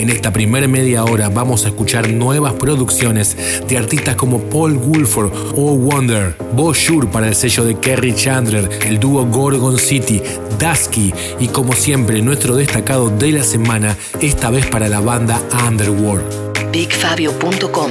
En esta primera media hora vamos a escuchar nuevas producciones de artistas como Paul Woolford o Wonder, Bo Shure para el sello de Kerry Chandler, el dúo Gorgon City, Dusky y como siempre nuestro destacado de la semana, esta vez para la banda Underworld. BigFabio.com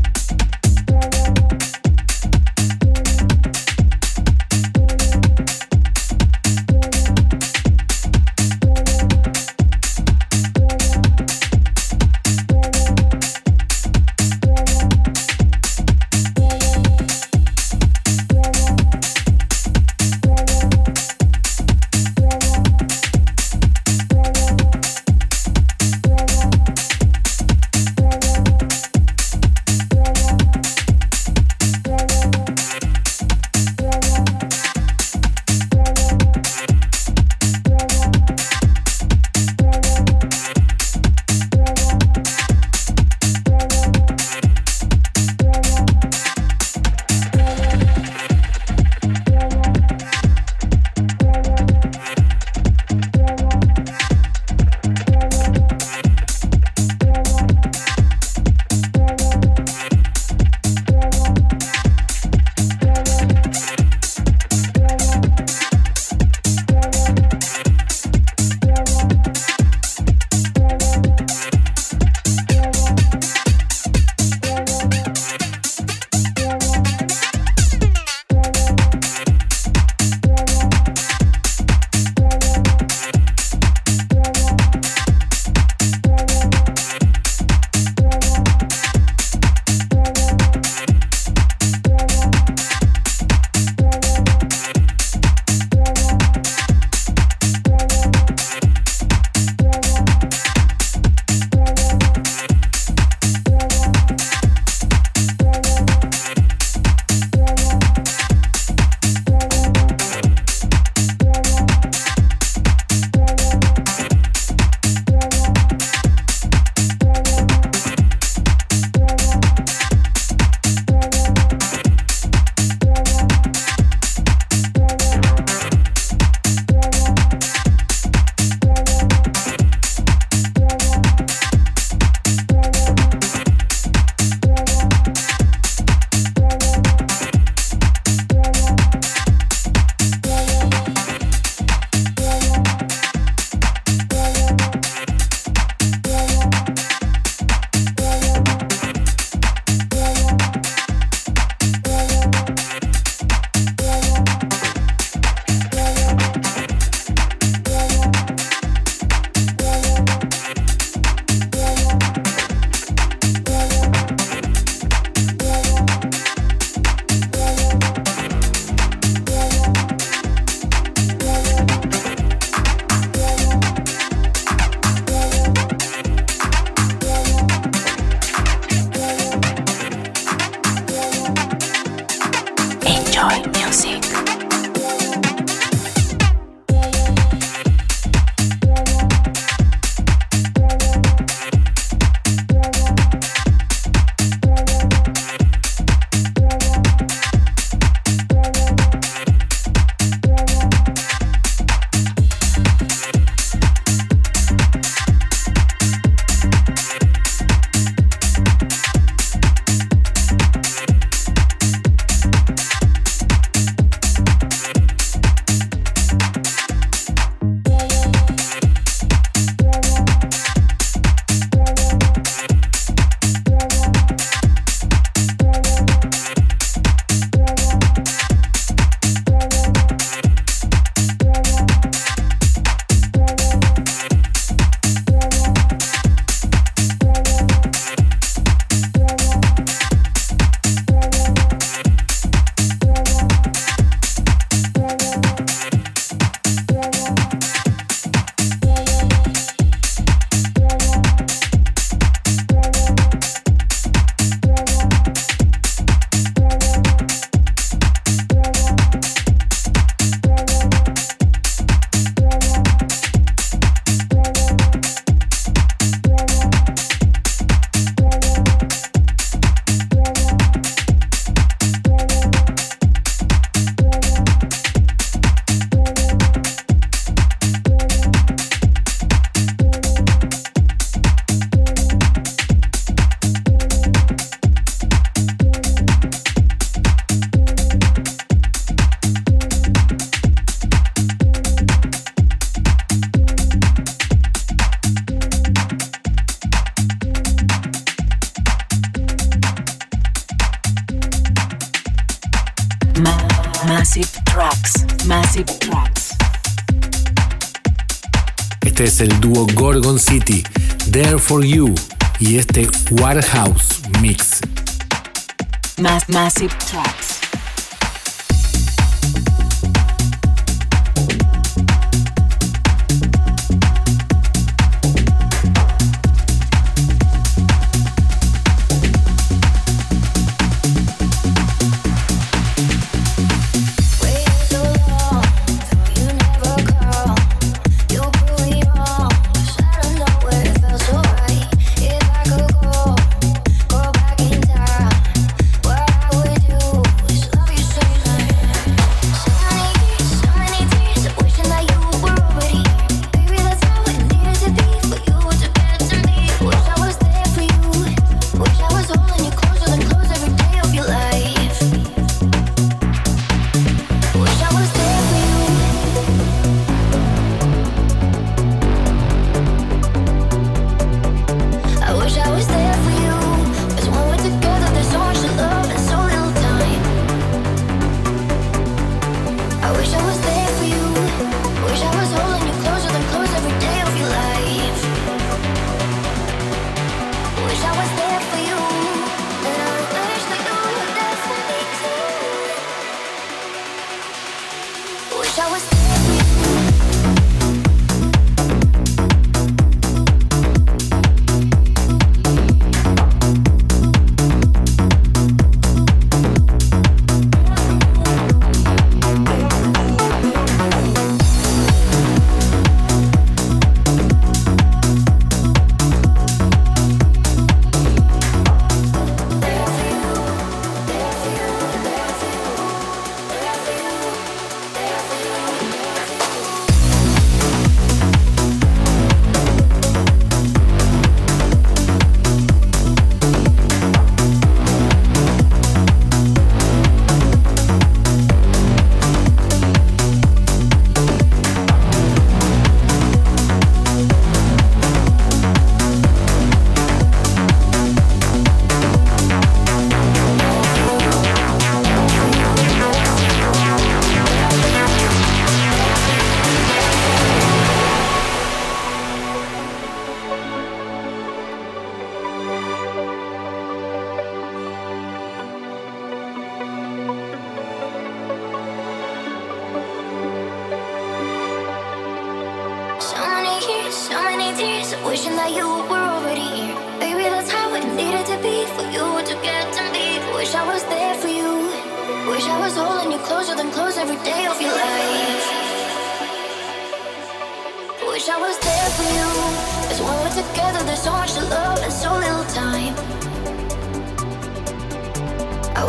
For You, y este Warehouse Mix. Mass Massive Tracks.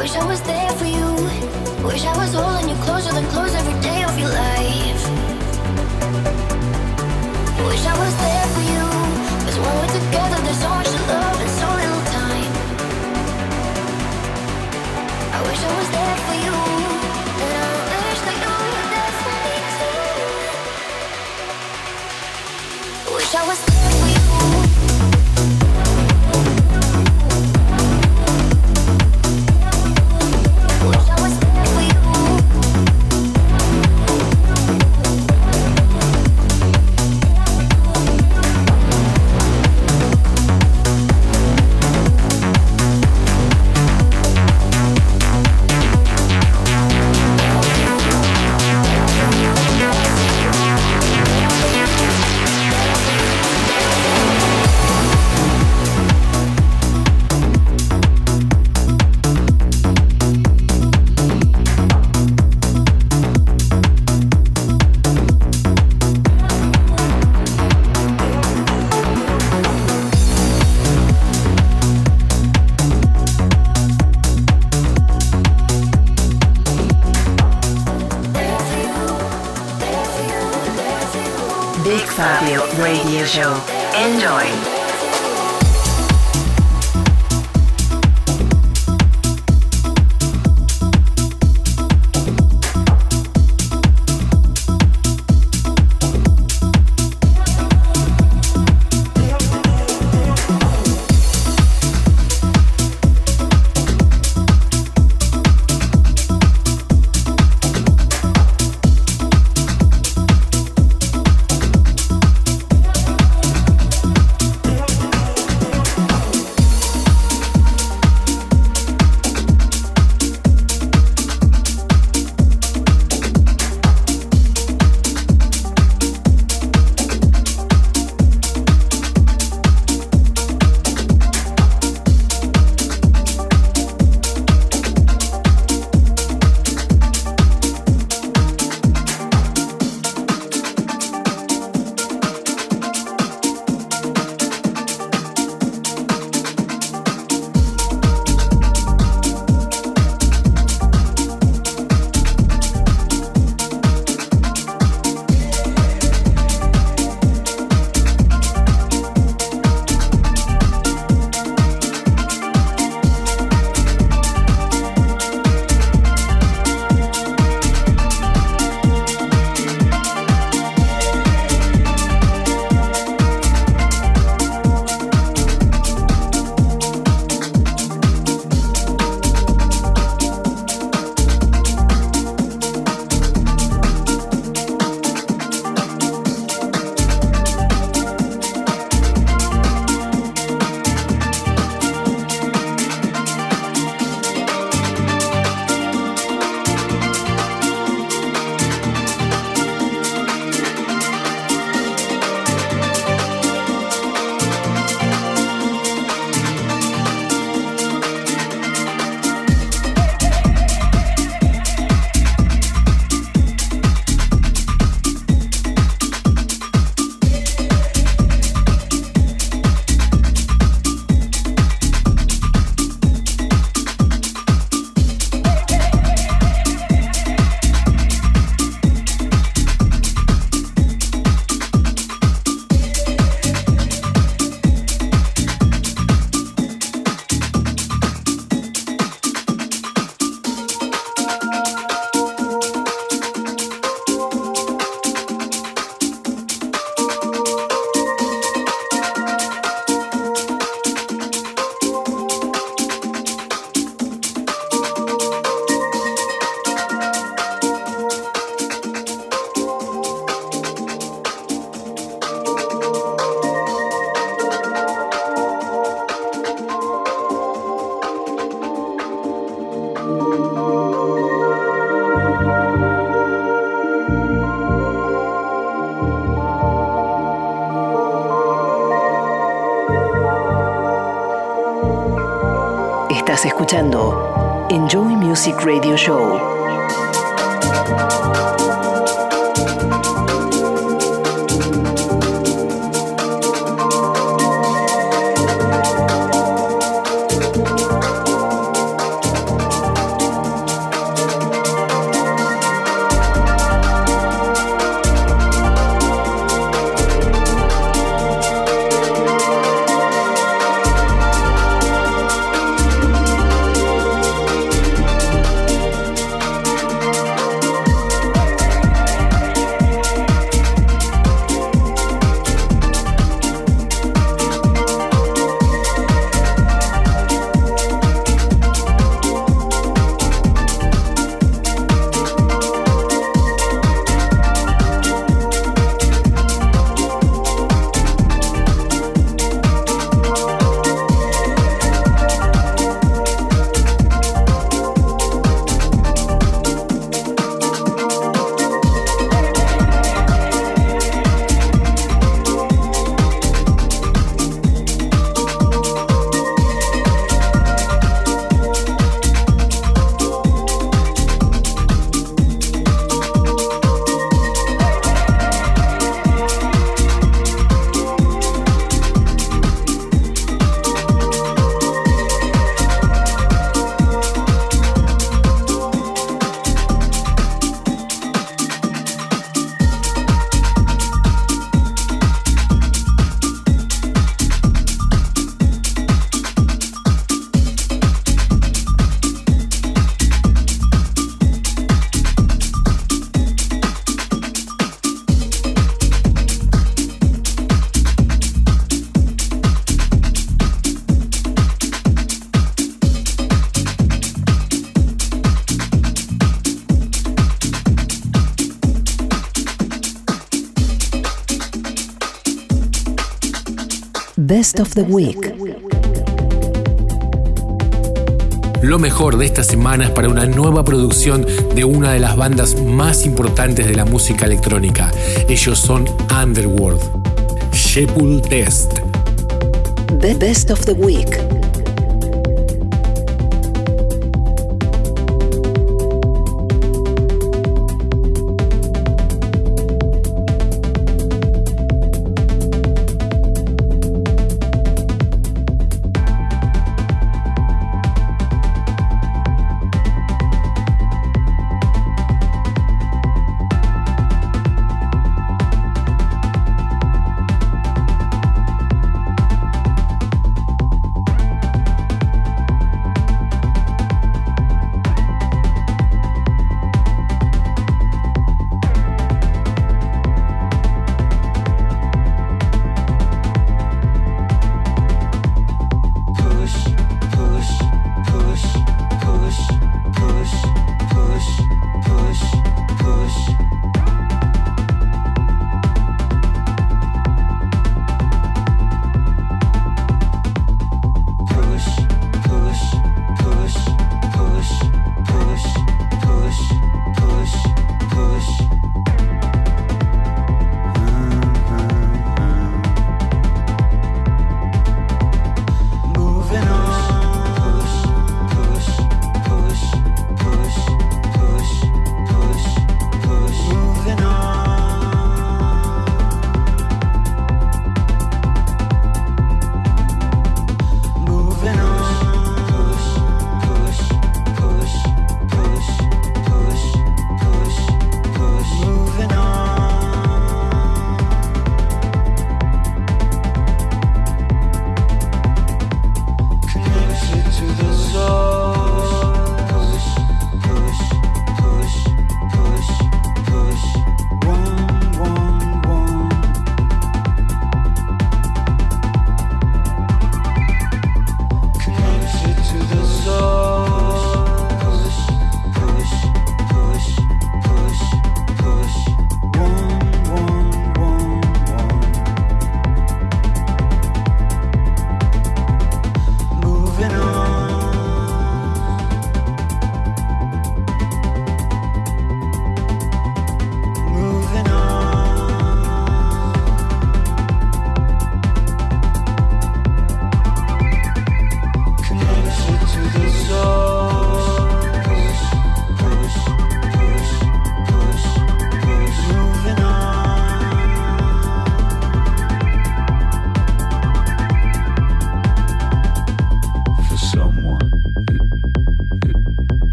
Wish I was there for you. Wish I was holding you closer than close every day of your life. Wish I was there for you. Cause when we're together, there's only Music Radio Show. Best of the Week. Lo mejor de esta semana es para una nueva producción de una de las bandas más importantes de la música electrónica. Ellos son Underworld. Shepul Test. The Best of the Week.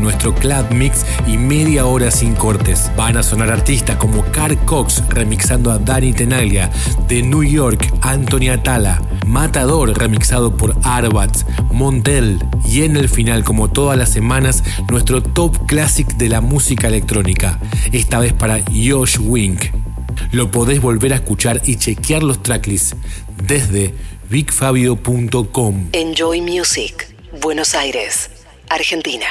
Nuestro Club Mix y media hora sin cortes. Van a sonar artistas como Carl Cox remixando a Danny Tenaglia, de New York Anthony Atala, Matador remixado por Arbats, Montel y en el final como todas las semanas nuestro top classic de la música electrónica, esta vez para Josh Wink. Lo podés volver a escuchar y chequear los tracklists desde bigfabio.com. Enjoy Music. Buenos Aires, Argentina.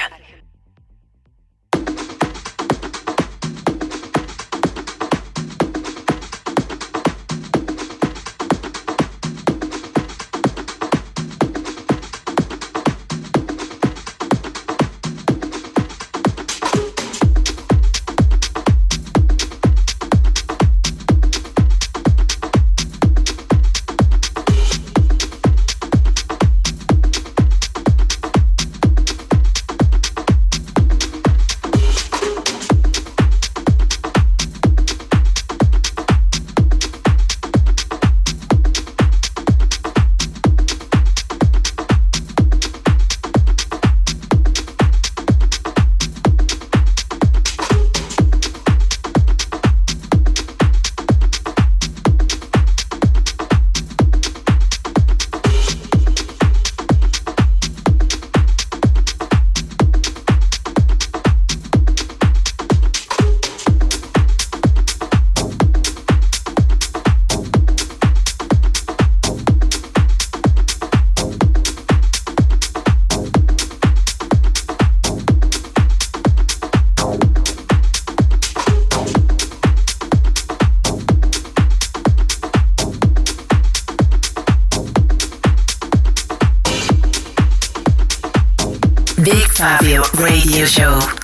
Radio Show.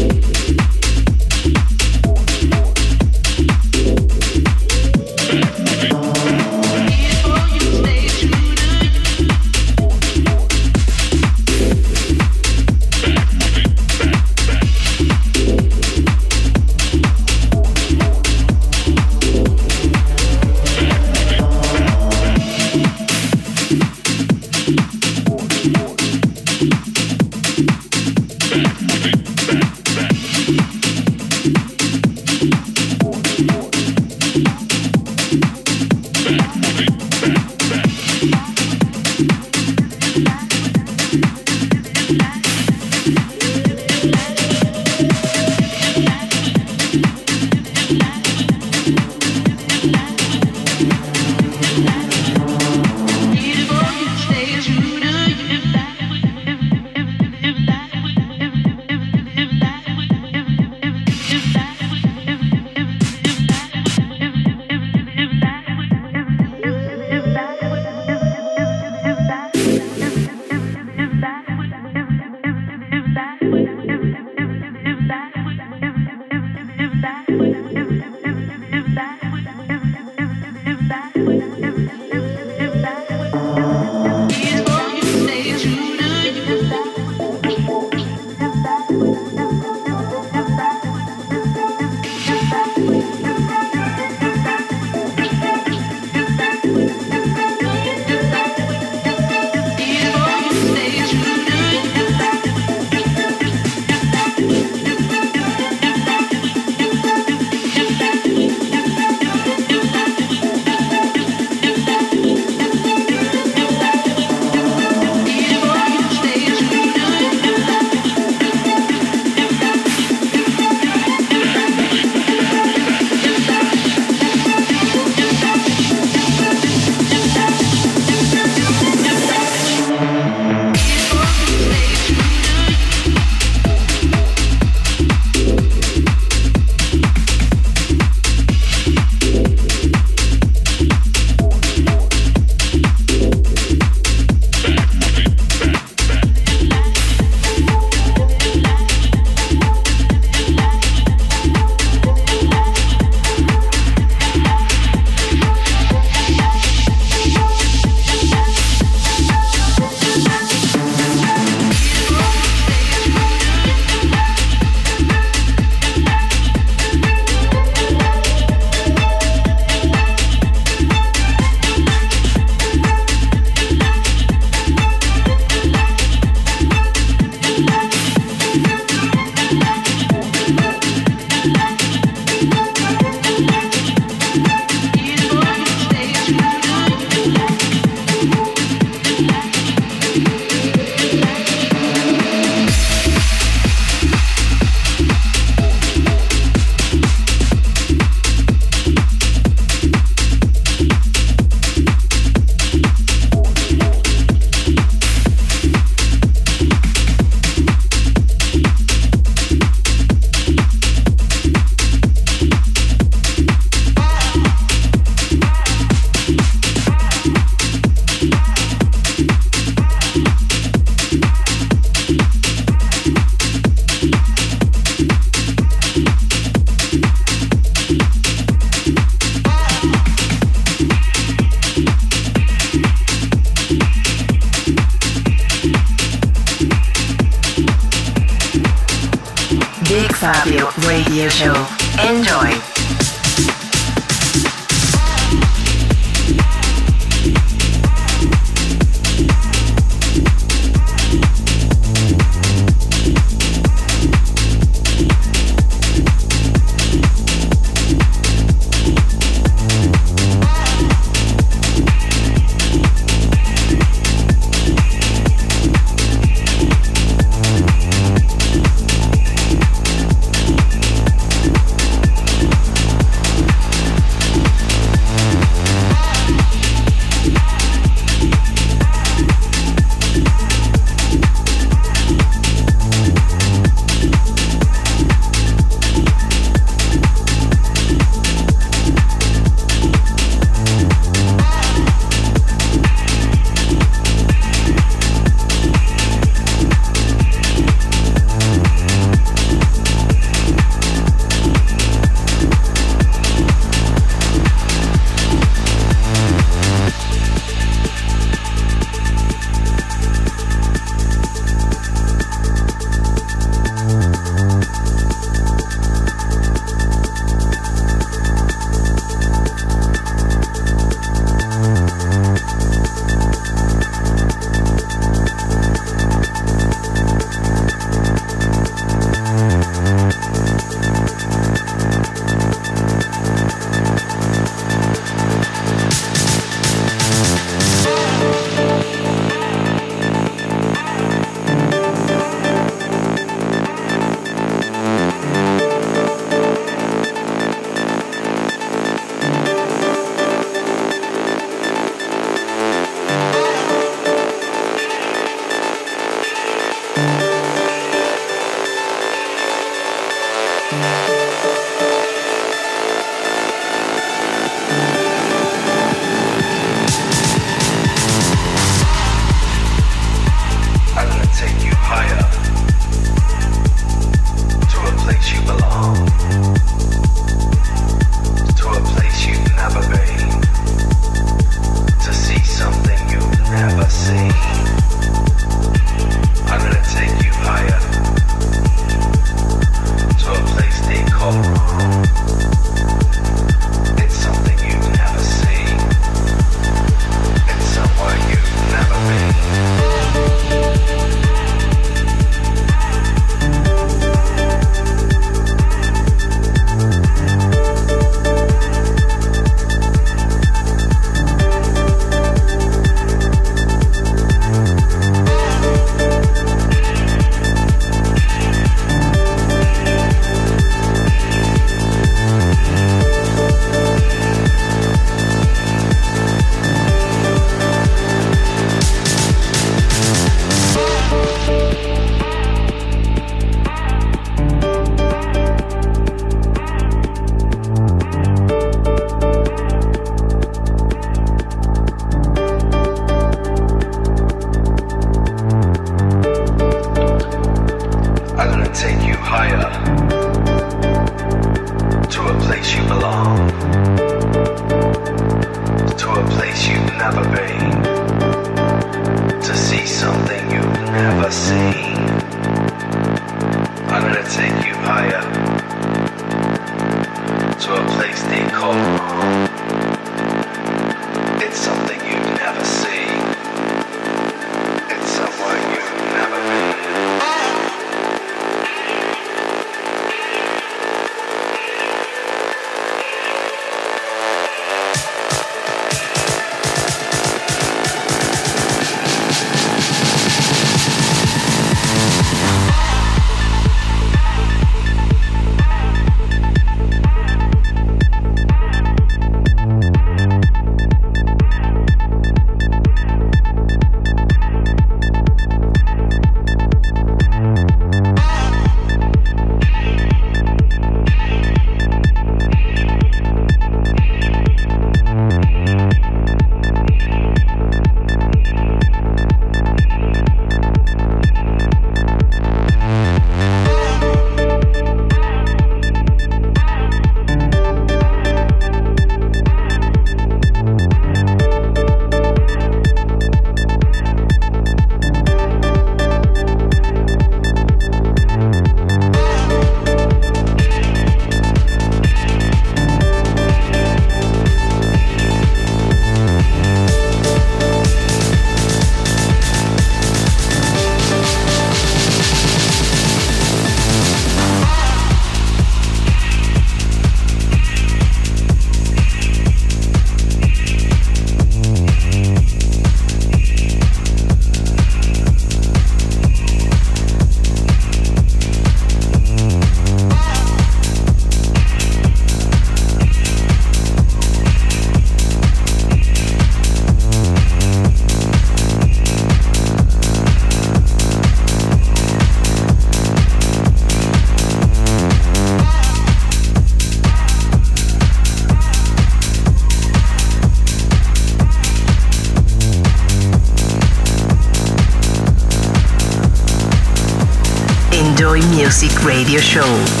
Music Radio Show.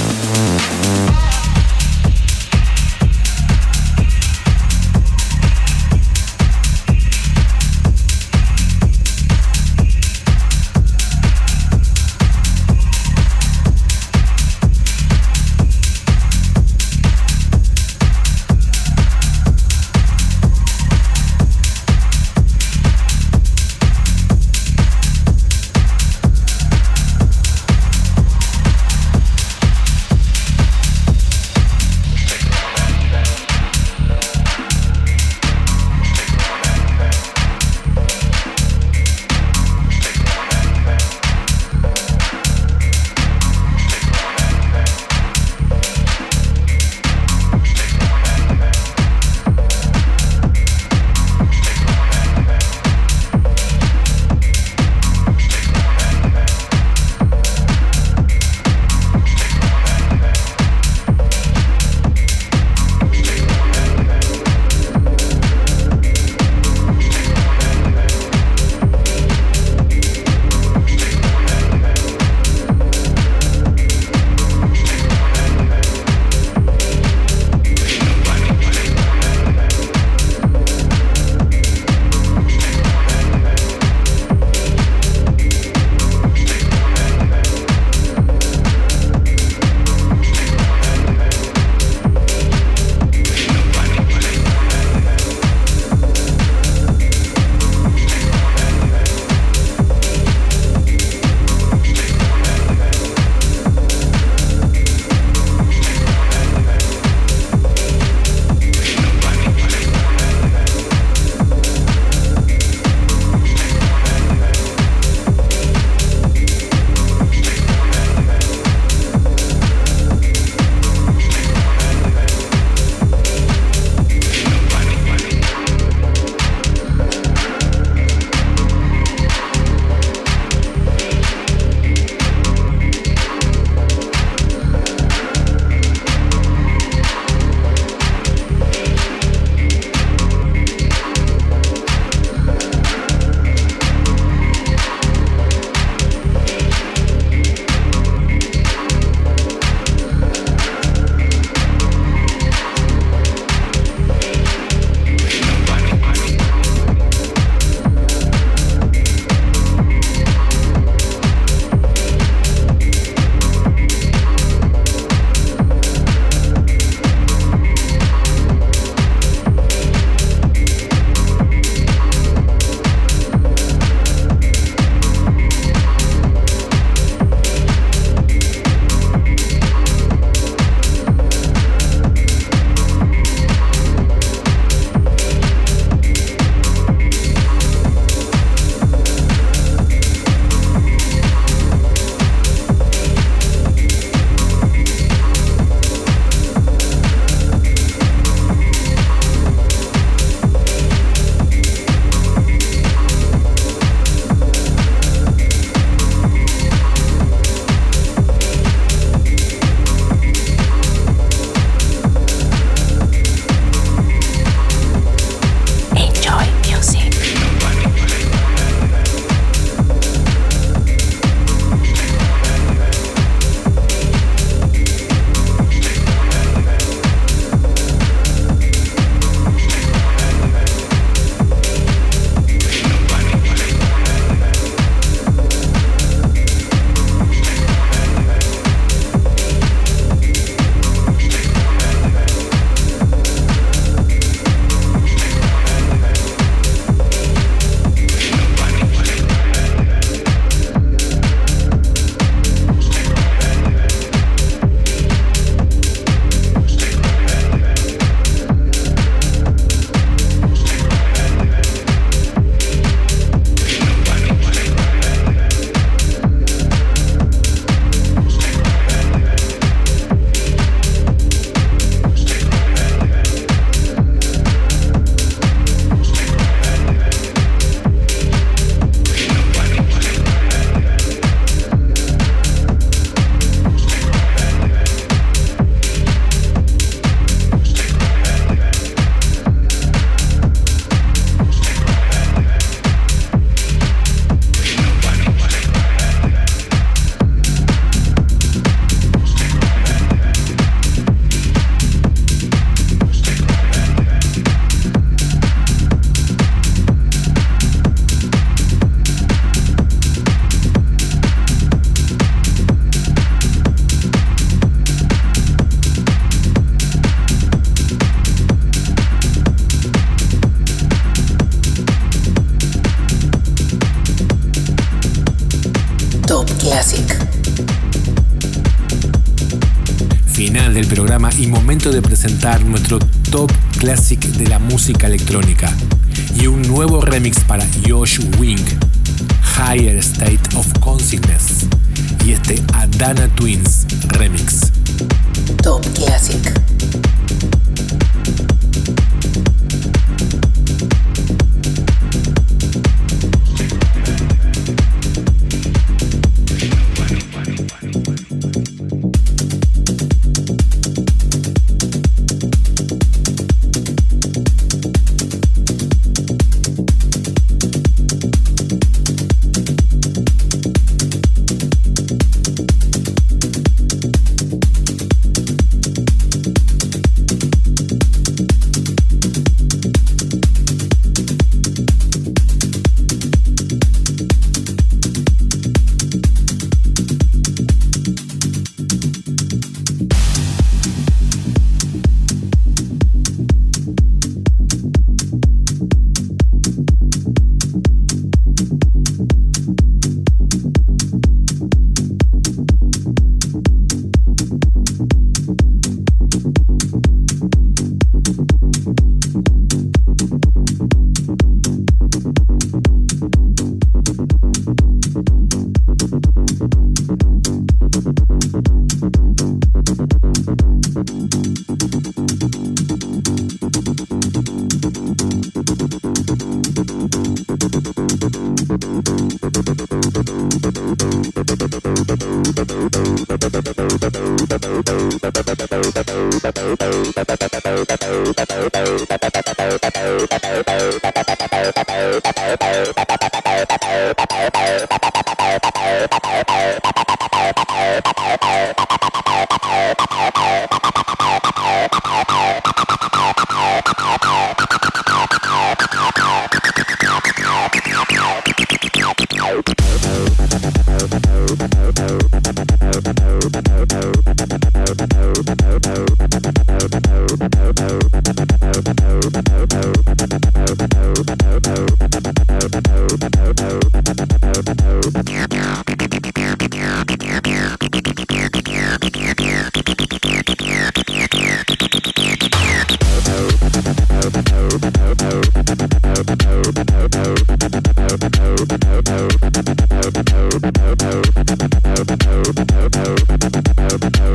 Electrónica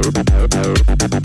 Oh, oh, oh, oh, oh,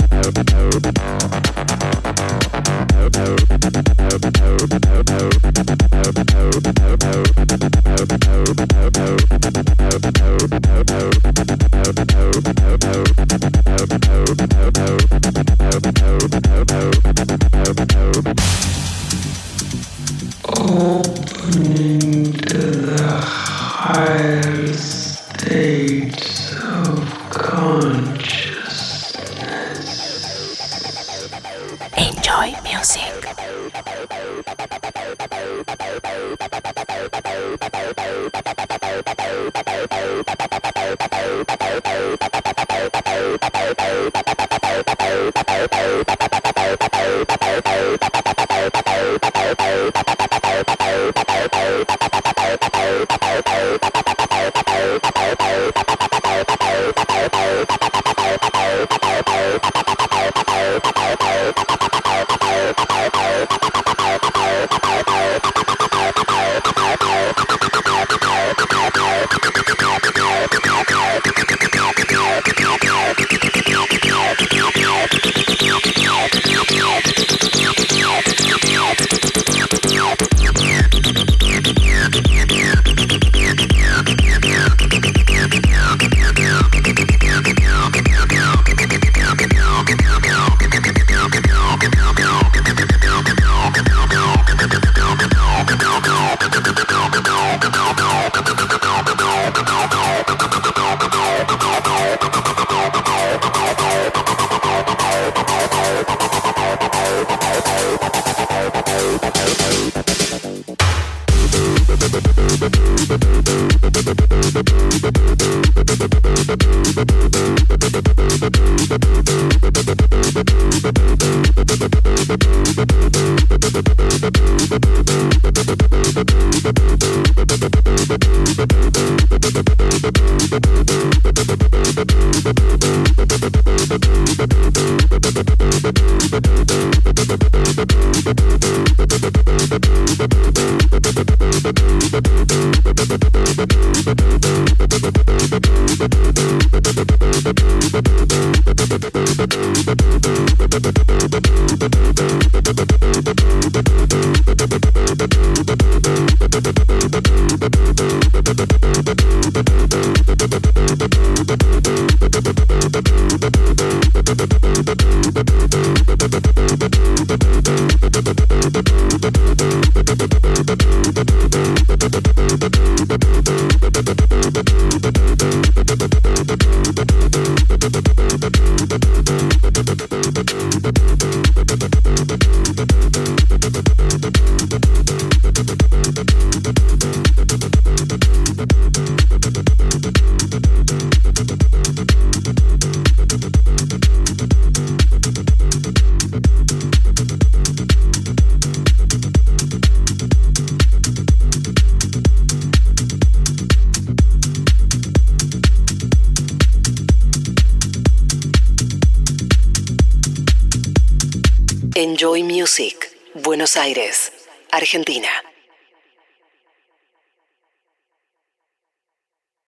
Bye-bye. Argentina.